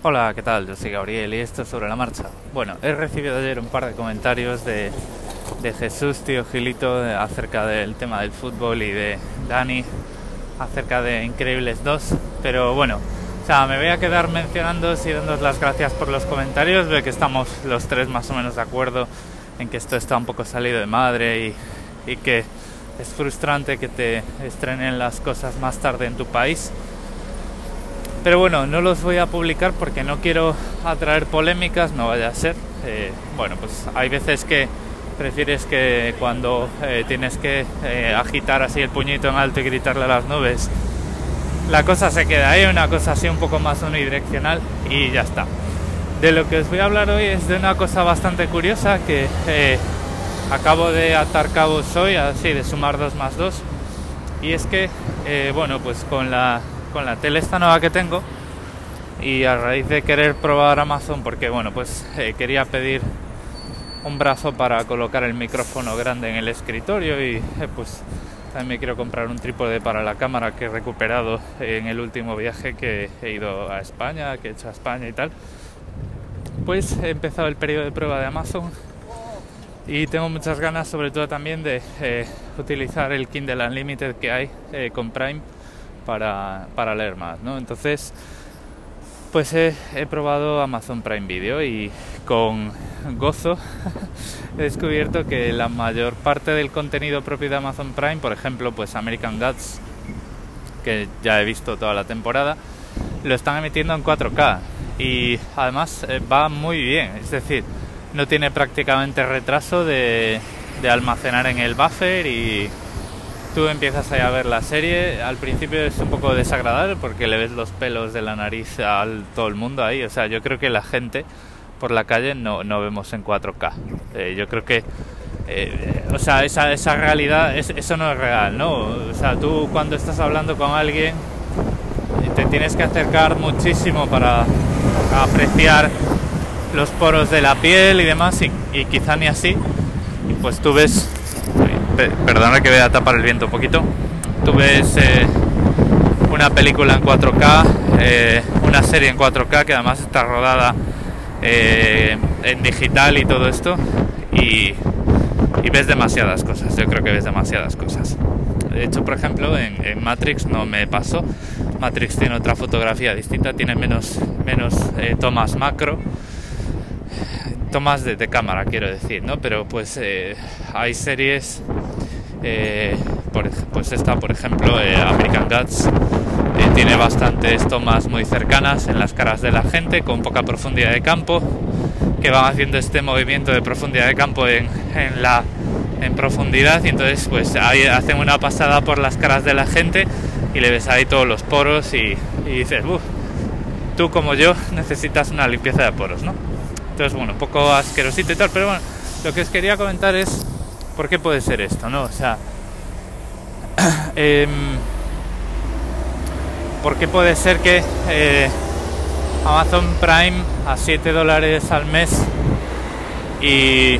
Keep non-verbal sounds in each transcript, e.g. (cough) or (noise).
Hola, ¿qué tal? Yo soy Gabriel y esto es sobre la marcha. Bueno, he recibido ayer un par de comentarios de, de Jesús, tío Gilito, acerca del tema del fútbol y de Dani acerca de Increíbles 2. Pero bueno, o sea, me voy a quedar mencionando y dándos las gracias por los comentarios. Veo que estamos los tres más o menos de acuerdo en que esto está un poco salido de madre y, y que es frustrante que te estrenen las cosas más tarde en tu país. Pero bueno, no los voy a publicar porque no quiero atraer polémicas, no vaya a ser. Eh, bueno, pues hay veces que prefieres que cuando eh, tienes que eh, agitar así el puñito en alto y gritarle a las nubes, la cosa se queda ahí, una cosa así un poco más unidireccional y ya está. De lo que os voy a hablar hoy es de una cosa bastante curiosa que acabo de atar cabos hoy, así de sumar 2 más 2. Y es que, bueno, pues con la, con la tele esta nueva que tengo y a raíz de querer probar Amazon, porque bueno, pues eh, quería pedir un brazo para colocar el micrófono grande en el escritorio y eh, pues también me quiero comprar un trípode para la cámara que he recuperado en el último viaje que he ido a España, que he hecho a España y tal. Pues he empezado el periodo de prueba de Amazon y tengo muchas ganas sobre todo también de eh, utilizar el Kindle Unlimited que hay eh, con Prime para, para leer más, ¿no? Entonces, pues he, he probado Amazon Prime Video y con gozo (laughs) he descubierto que la mayor parte del contenido propio de Amazon Prime, por ejemplo, pues American Gods, que ya he visto toda la temporada, lo están emitiendo en 4K y además eh, va muy bien, es decir, no tiene prácticamente retraso de, de almacenar en el buffer y tú empiezas a ver la serie. Al principio es un poco desagradable porque le ves los pelos de la nariz a todo el mundo ahí. O sea, yo creo que la gente por la calle no, no vemos en 4K. Eh, yo creo que, eh, o sea, esa, esa realidad, es- eso no es real, ¿no? O sea, tú cuando estás hablando con alguien te tienes que acercar muchísimo para apreciar los poros de la piel y demás y, y quizá ni así pues tú ves perdona que voy a tapar el viento un poquito. Tú ves eh, una película en 4K eh, una serie en 4K que además está rodada eh, en digital y todo esto y, ves demasiadas cosas. Yo creo que ves demasiadas cosas. De hecho por ejemplo en, Matrix no me pasó. Matrix tiene otra fotografía distinta tiene menos menos eh, tomas macro. Tomas de, cámara, quiero decir, ¿no? Pero pues hay series, eh, por, pues esta, por ejemplo, eh, American Gods, eh, tiene bastantes tomas muy cercanas en las caras de la gente, con poca profundidad de campo, que van haciendo este movimiento de profundidad de campo en, en la en profundidad y entonces pues hacen una pasada por las caras de la gente y le ves ahí todos los poros y, dices, tú como yo necesitas una limpieza de poros, ¿no? Entonces, bueno, un poco asquerosito y tal, pero bueno, lo que os quería comentar es por qué puede ser esto, ¿no? O sea, (clears throat) em, ¿por qué puede ser que eh, Amazon Prime a 7 dólares al mes y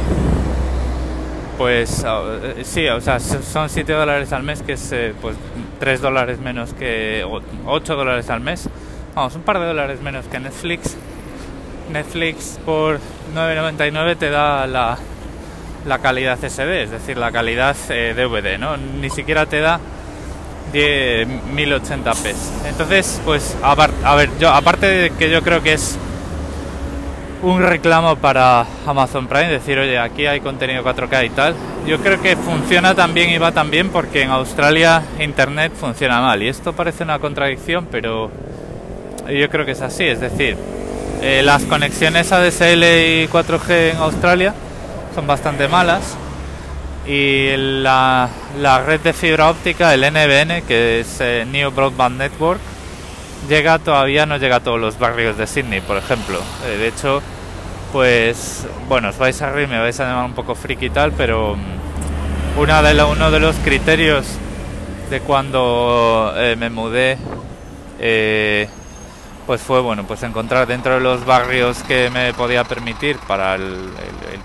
pues eh, sí, o sea, son 7 dólares al mes, que es eh, pues 3 dólares menos que 8 dólares al mes. Vamos, un par de dólares menos que Netflix. Netflix por 9.99 te da la, la calidad SD, es decir, la calidad eh, DVD, ¿no? Ni siquiera te da 10 1080p. Entonces, pues, ver, yo aparte de que yo creo que es un reclamo para Amazon Prime, decir, oye, aquí hay contenido 4K y tal. Yo creo que funciona también y va también porque en Australia Internet funciona mal. Y esto parece una contradicción, pero yo creo que es así. Es decir, eh, las conexiones ADSL y 4G en Australia son bastante malas. Y la, la red de fibra óptica, el NBN, que es eh, New Broadband Network, llega todavía no llega a todos los barrios de Sydney, por ejemplo. Eh, de hecho, pues bueno, os vais a reír, me vais a llamar un poco friki y tal, pero mm, una de uno de los criterios de cuando eh, me mudé, eh, pues fue bueno, pues encontrar dentro de los barrios que me podía permitir para el,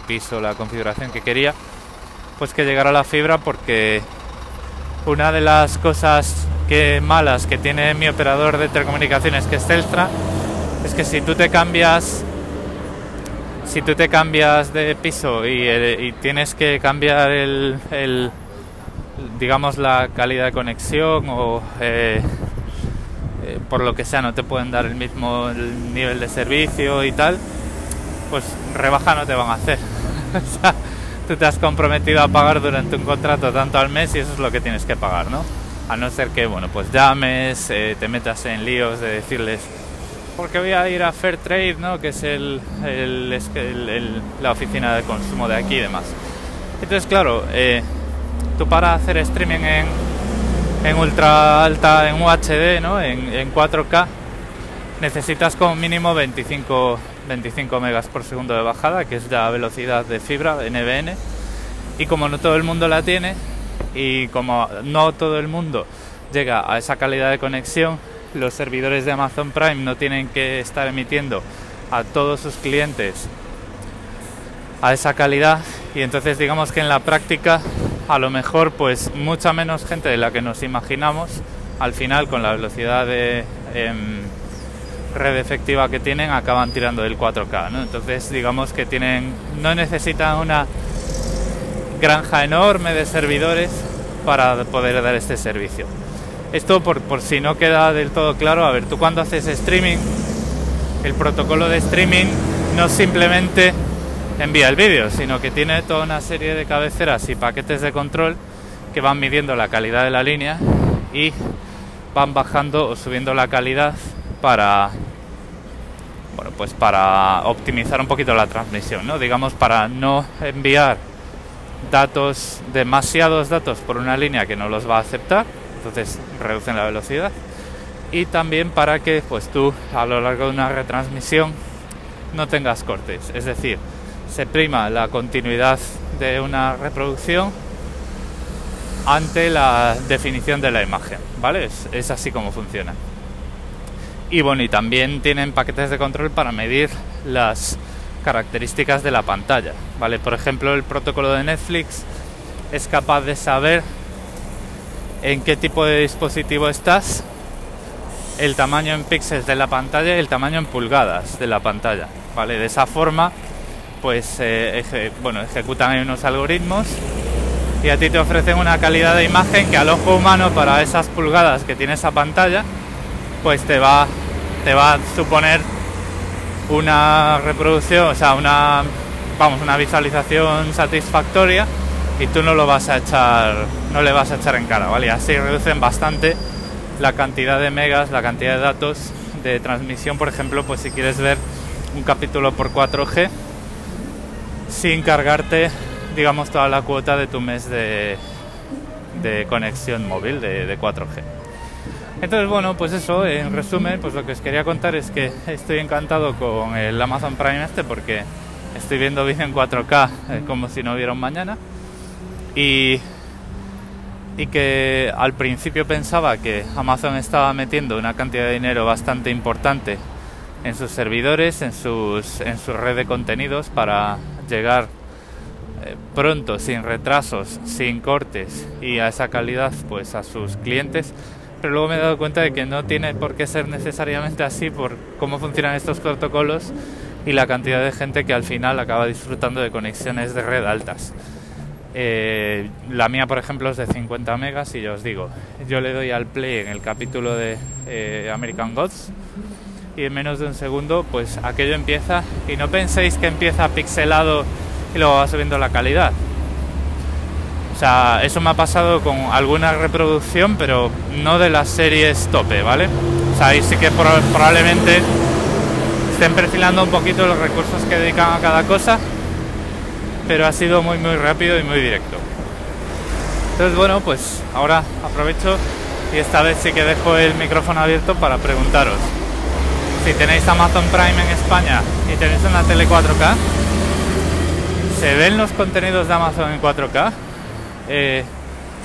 piso, la configuración que quería, pues que llegara la fibra porque una de las cosas que malas que tiene mi operador de telecomunicaciones que es Telstra es que si tú te cambias si tú te cambias de piso y, eh, tienes que cambiar el, digamos la calidad de conexión o eh, eh, por lo que sea no te pueden dar el mismo nivel de servicio y tal pues rebaja no te van a hacer (laughs) o sea, tú te has comprometido a pagar durante un contrato tanto al mes y eso es lo que tienes que pagar no a no ser que bueno pues llames te metas en líos de decirles porque voy a ir a Fair Trade, ¿no? que es el, la oficina de consumo de aquí y demás. Entonces, claro, eh, tú para hacer streaming en, en ultra alta, en UHD, ¿no? en, en 4K, necesitas como mínimo 25, 25 megas por segundo de bajada, que es la velocidad de fibra NBN. Y como no todo el mundo la tiene, y como no todo el mundo llega a esa calidad de conexión, los servidores de Amazon Prime no tienen que estar emitiendo a todos sus clientes a esa calidad y entonces digamos que en la práctica a lo mejor pues mucha menos gente de la que nos imaginamos al final con la velocidad de em, red efectiva que tienen acaban tirando del 4K ¿no? entonces digamos que tienen no necesitan una granja enorme de servidores para poder dar este servicio esto por, por si no queda del todo claro, a ver, tú cuando haces streaming, el protocolo de streaming no simplemente envía el vídeo, sino que tiene toda una serie de cabeceras y paquetes de control que van midiendo la calidad de la línea y van bajando o subiendo la calidad para bueno, pues para optimizar un poquito la transmisión, ¿no? Digamos para no enviar datos demasiados datos por una línea que no los va a aceptar entonces reducen la velocidad y también para que pues tú a lo largo de una retransmisión no tengas cortes, es decir, se prima la continuidad de una reproducción ante la definición de la imagen, ¿vale? Es, así como funciona. Y bueno, y también tienen paquetes de control para medir las características de la pantalla, ¿vale? Por ejemplo, el protocolo de Netflix es capaz de saber en qué tipo de dispositivo estás, el tamaño en píxeles de la pantalla y el tamaño en pulgadas de la pantalla. ¿vale? De esa forma, pues eh, bueno, ejecutan unos algoritmos y a ti te ofrecen una calidad de imagen que al ojo humano para esas pulgadas que tiene esa pantalla, pues te va, te va a suponer una reproducción, o sea, una, vamos, una visualización satisfactoria y tú no lo vas a echar, no le vas a echar en cara, ¿vale? así reducen bastante la cantidad de megas, la cantidad de datos de transmisión, por ejemplo, pues si quieres ver un capítulo por 4G sin cargarte, digamos, toda la cuota de tu mes de, de conexión móvil de, de 4G. Entonces, bueno, pues eso, en resumen, pues lo que os quería contar es que estoy encantado con el Amazon Prime este porque estoy viendo vídeo en 4K eh, como si no hubiera un mañana y, y que al principio pensaba que Amazon estaba metiendo una cantidad de dinero bastante importante en sus servidores, en, sus, en su red de contenidos para llegar eh, pronto, sin retrasos, sin cortes y a esa calidad pues a sus clientes. Pero luego me he dado cuenta de que no tiene por qué ser necesariamente así por cómo funcionan estos protocolos y la cantidad de gente que al final acaba disfrutando de conexiones de red altas. Eh, la mía, por ejemplo, es de 50 megas y yo os digo, yo le doy al play en el capítulo de eh, American Gods y en menos de un segundo, pues aquello empieza y no penséis que empieza pixelado y luego va subiendo la calidad. O sea, eso me ha pasado con alguna reproducción, pero no de las series tope, ¿vale? O sea, ahí sí que probablemente estén perfilando un poquito los recursos que dedican a cada cosa pero ha sido muy muy rápido y muy directo. Entonces bueno, pues ahora aprovecho y esta vez sí que dejo el micrófono abierto para preguntaros. Si tenéis Amazon Prime en España y tenéis una tele 4K, ¿se ven los contenidos de Amazon en 4K? Eh,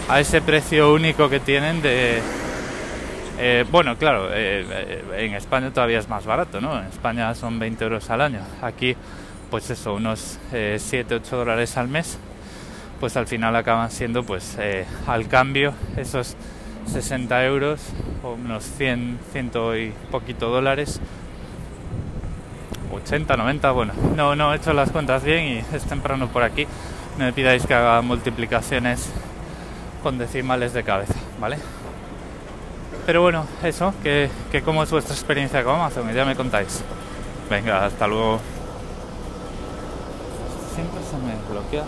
a ese precio único que tienen de... Eh, bueno, claro, eh, en España todavía es más barato, ¿no? En España son 20 euros al año. Aquí pues eso, unos 7, eh, 8 dólares al mes, pues al final acaban siendo pues al cambio esos 60 euros o unos 100, 100 y poquito dólares, 80, 90, bueno, no, no he hecho las cuentas bien y es temprano por aquí. No me pidáis que haga multiplicaciones con decimales de cabeza, ¿vale? Pero bueno, eso, que, que cómo es vuestra experiencia con Amazon, ya me contáis. Venga, hasta luego. Siempre se me bloquea.